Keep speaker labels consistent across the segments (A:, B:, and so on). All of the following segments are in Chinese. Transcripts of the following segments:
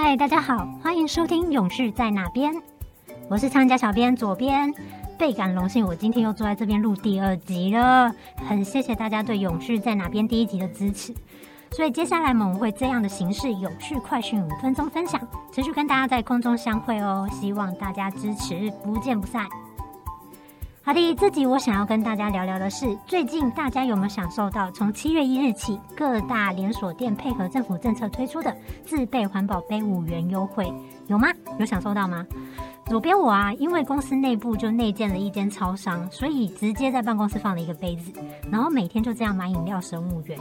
A: 嗨，大家好，欢迎收听《勇士在哪边》，我是参加小编左边，倍感荣幸，我今天又坐在这边录第二集了，很谢谢大家对《勇士在哪边》第一集的支持，所以接下来我们会这样的形式，有趣快讯五分钟分享，持续跟大家在空中相会哦，希望大家支持，不见不散。好的，这集我想要跟大家聊聊的是，最近大家有没有享受到从七月一日起，各大连锁店配合政府政策推出的自备环保杯五元优惠？有吗？有享受到吗？左边我啊，因为公司内部就内建了一间超商，所以直接在办公室放了一个杯子，然后每天就这样买饮料省五元。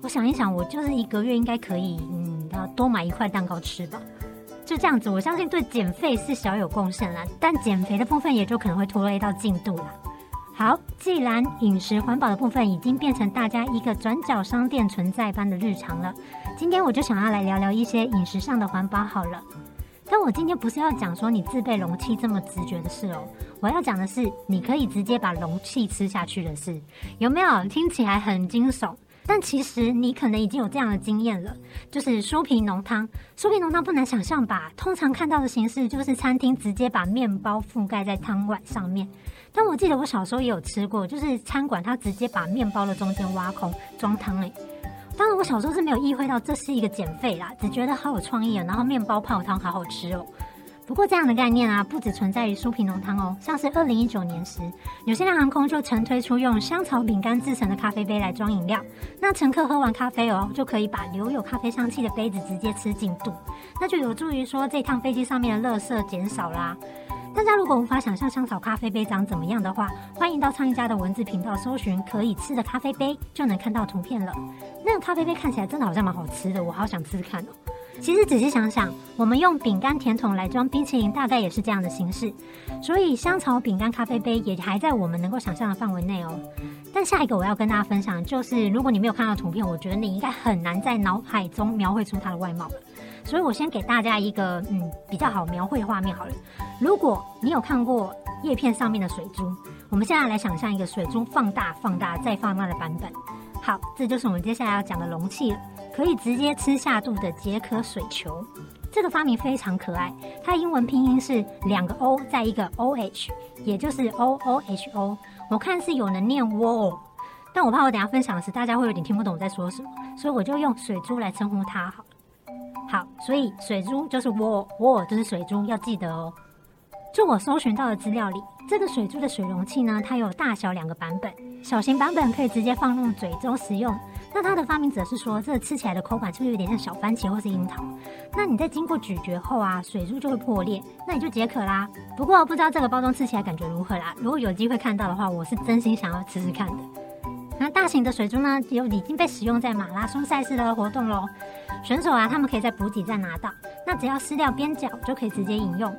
A: 我想一想，我就是一个月应该可以，嗯，要多买一块蛋糕吃吧。就这样子，我相信对减肥是小有贡献了，但减肥的部分也就可能会拖累到进度了。好，既然饮食环保的部分已经变成大家一个转角商店存在般的日常了，今天我就想要来聊聊一些饮食上的环保好了。但我今天不是要讲说你自备容器这么直觉的事哦，我要讲的是你可以直接把容器吃下去的事，有没有？听起来很惊悚。但其实你可能已经有这样的经验了，就是酥皮浓汤。酥皮浓汤不难想象吧？通常看到的形式就是餐厅直接把面包覆盖在汤碗上面。但我记得我小时候也有吃过，就是餐馆它直接把面包的中间挖空装汤诶。当然我小时候是没有意会到这是一个减肥啦，只觉得好有创意啊，然后面包泡汤好好吃哦。不过这样的概念啊，不只存在于酥皮浓汤哦。像是二零一九年时，纽西兰航空就曾推出用香草饼干制成的咖啡杯来装饮料，那乘客喝完咖啡哦，就可以把留有咖啡香气的杯子直接吃进肚，那就有助于说这趟飞机上面的垃圾减少啦。大家如果无法想象香草咖啡杯长怎么样的话，欢迎到创意家的文字频道搜寻可以吃的咖啡杯，就能看到图片了。那个咖啡杯看起来真的好像蛮好吃的，我好想吃看哦。其实仔细想想，我们用饼干甜筒来装冰淇淋，大概也是这样的形式。所以香草饼干咖啡杯也还在我们能够想象的范围内哦。但下一个我要跟大家分享，就是如果你没有看到图片，我觉得你应该很难在脑海中描绘出它的外貌。所以我先给大家一个嗯比较好描绘画面好了。如果你有看过叶片上面的水珠，我们现在来想象一个水珠放大、放大再放大的版本。好，这就是我们接下来要讲的容器了。可以直接吃下肚的杰克水球，这个发明非常可爱。它英文拼音是两个 O 在一个 O H，也就是 O O H O。我看是有人念 wall，但我怕我等下分享时大家会有点听不懂我在说什么，所以我就用水珠来称呼它好。好，所以水珠就是 wall，wall 就是水珠，要记得哦。就我搜寻到的资料里，这个水珠的水容器呢，它有大小两个版本，小型版本可以直接放入嘴中食用。那它的发明者是说，这个吃起来的口感是不是有点像小番茄或是樱桃？那你在经过咀嚼后啊，水珠就会破裂，那你就解渴啦。不过不知道这个包装吃起来感觉如何啦？如果有机会看到的话，我是真心想要吃吃看的。那大型的水珠呢，有已经被使用在马拉松赛事的活动喽。选手啊，他们可以在补给站拿到，那只要撕掉边角就可以直接饮用。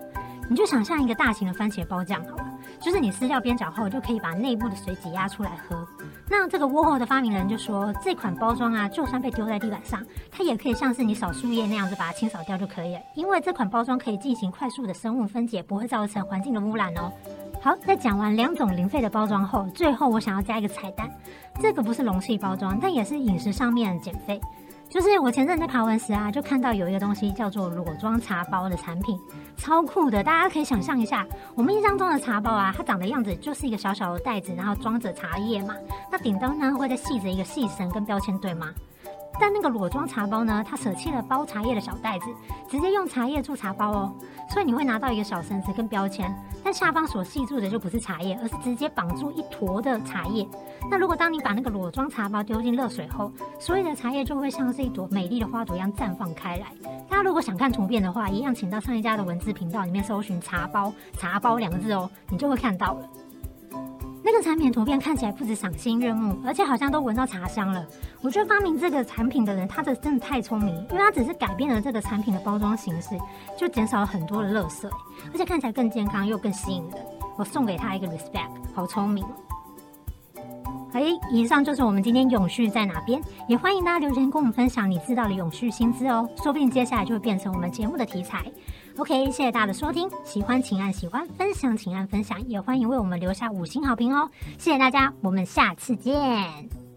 A: 你就想象一个大型的番茄包酱好了，就是你撕掉边角后就可以把内部的水挤压出来喝。那这个窝后的发明人就说，这款包装啊，就算被丢在地板上，它也可以像是你扫树叶那样子把它清扫掉就可以了，因为这款包装可以进行快速的生物分解，不会造成环境的污染哦。好，在讲完两种零废的包装后，最后我想要加一个彩蛋，这个不是容器包装，但也是饮食上面的减肥。就是我前阵在爬文时啊，就看到有一个东西叫做裸装茶包的产品，超酷的。大家可以想象一下，我们印象中的茶包啊，它长的样子就是一个小小的袋子，然后装着茶叶嘛。那顶端呢会再系着一个细绳跟标签，对吗？但那个裸装茶包呢，它舍弃了包茶叶的小袋子，直接用茶叶做茶包哦。所以你会拿到一个小绳子跟标签，但下方所系住的就不是茶叶，而是直接绑住一坨的茶叶。那如果当你把那个裸装茶包丢进热水后，所有的茶叶就会像是一朵美丽的花朵一样绽放开来。大家如果想看图片的话，一样请到上一家的文字频道里面搜寻“茶包”“茶包”两个字哦，你就会看到了。产品图片看起来不止赏心悦目，而且好像都闻到茶香了。我觉得发明这个产品的人，他的真的太聪明，因为他只是改变了这个产品的包装形式，就减少了很多的垃圾，而且看起来更健康又更吸引人。我送给他一个 respect，好聪明。哎，以上就是我们今天永续在哪边，也欢迎大家留言跟我们分享你知道的永续薪资哦，说不定接下来就会变成我们节目的题材。OK，谢谢大家的收听，喜欢请按喜欢，分享请按分享，也欢迎为我们留下五星好评哦，谢谢大家，我们下次见。